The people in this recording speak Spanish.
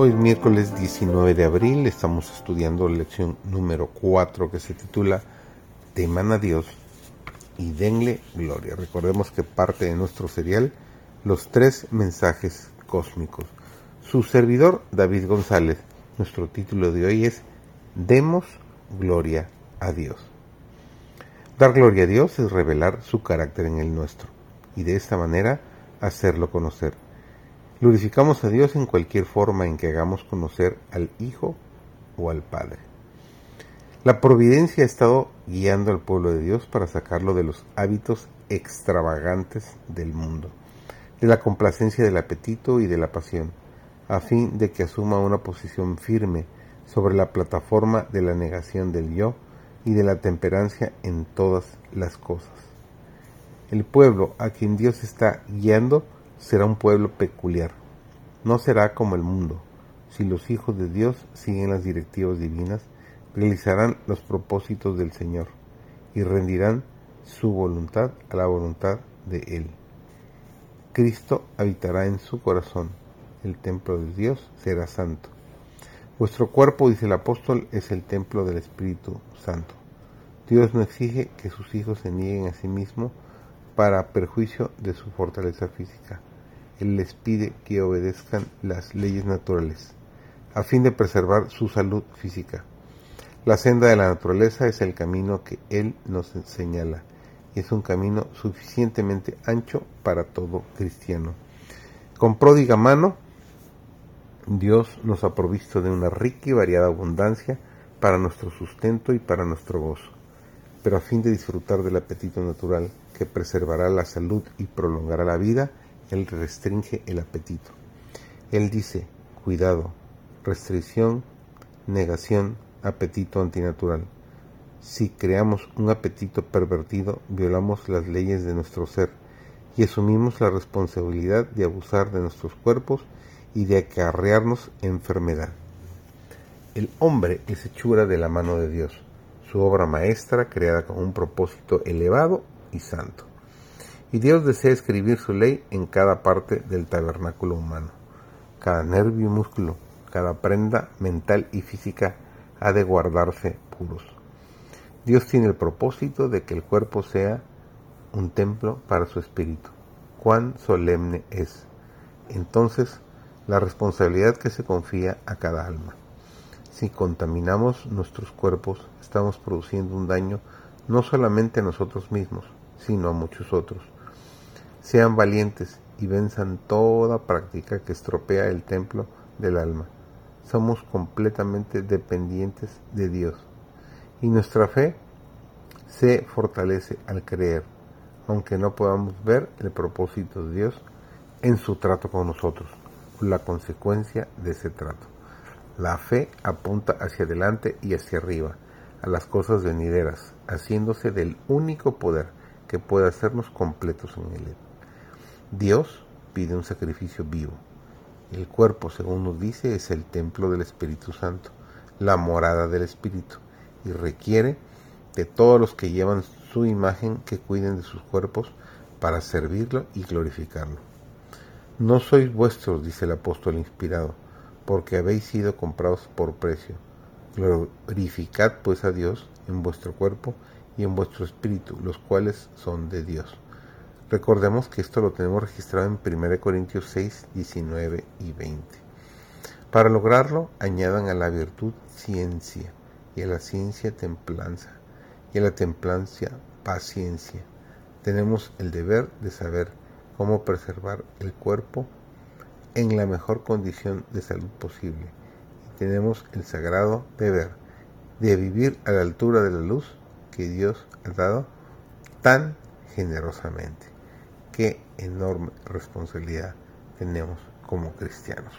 Hoy es miércoles 19 de abril, estamos estudiando la lección número 4 que se titula Teman a Dios y denle gloria. Recordemos que parte de nuestro serial los tres mensajes cósmicos. Su servidor David González, nuestro título de hoy es Demos gloria a Dios. Dar gloria a Dios es revelar su carácter en el nuestro y de esta manera hacerlo conocer. Glorificamos a Dios en cualquier forma en que hagamos conocer al Hijo o al Padre. La providencia ha estado guiando al pueblo de Dios para sacarlo de los hábitos extravagantes del mundo, de la complacencia del apetito y de la pasión, a fin de que asuma una posición firme sobre la plataforma de la negación del yo y de la temperancia en todas las cosas. El pueblo a quien Dios está guiando será un pueblo peculiar. No será como el mundo. Si los hijos de Dios siguen las directivas divinas, realizarán los propósitos del Señor y rendirán su voluntad a la voluntad de Él. Cristo habitará en su corazón. El templo de Dios será santo. Vuestro cuerpo, dice el apóstol, es el templo del Espíritu Santo. Dios no exige que sus hijos se nieguen a sí mismos para perjuicio de su fortaleza física. Él les pide que obedezcan las leyes naturales, a fin de preservar su salud física. La senda de la naturaleza es el camino que Él nos señala, y es un camino suficientemente ancho para todo cristiano. Con pródiga mano, Dios nos ha provisto de una rica y variada abundancia para nuestro sustento y para nuestro gozo, pero a fin de disfrutar del apetito natural que preservará la salud y prolongará la vida, él restringe el apetito. Él dice, cuidado, restricción, negación, apetito antinatural. Si creamos un apetito pervertido, violamos las leyes de nuestro ser y asumimos la responsabilidad de abusar de nuestros cuerpos y de acarrearnos enfermedad. El hombre es hechura de la mano de Dios, su obra maestra creada con un propósito elevado y santo y Dios desea escribir su ley en cada parte del tabernáculo humano. Cada nervio y músculo, cada prenda mental y física ha de guardarse puros. Dios tiene el propósito de que el cuerpo sea un templo para su espíritu. Cuán solemne es. Entonces, la responsabilidad que se confía a cada alma. Si contaminamos nuestros cuerpos, estamos produciendo un daño no solamente a nosotros mismos, sino a muchos otros. Sean valientes y venzan toda práctica que estropea el templo del alma. Somos completamente dependientes de Dios y nuestra fe se fortalece al creer, aunque no podamos ver el propósito de Dios en su trato con nosotros, la consecuencia de ese trato. La fe apunta hacia adelante y hacia arriba, a las cosas venideras, haciéndose del único poder que puede hacernos completos en él. Dios pide un sacrificio vivo. El cuerpo, según nos dice, es el templo del Espíritu Santo, la morada del Espíritu, y requiere de todos los que llevan su imagen que cuiden de sus cuerpos para servirlo y glorificarlo. No sois vuestros, dice el apóstol inspirado, porque habéis sido comprados por precio. Glorificad pues a Dios en vuestro cuerpo y en vuestro espíritu, los cuales son de Dios. Recordemos que esto lo tenemos registrado en 1 Corintios 6, 19 y 20. Para lograrlo, añadan a la virtud ciencia, y a la ciencia templanza, y a la templanza paciencia. Tenemos el deber de saber cómo preservar el cuerpo en la mejor condición de salud posible. Y tenemos el sagrado deber de vivir a la altura de la luz que Dios ha dado tan generosamente qué enorme responsabilidad tenemos como cristianos.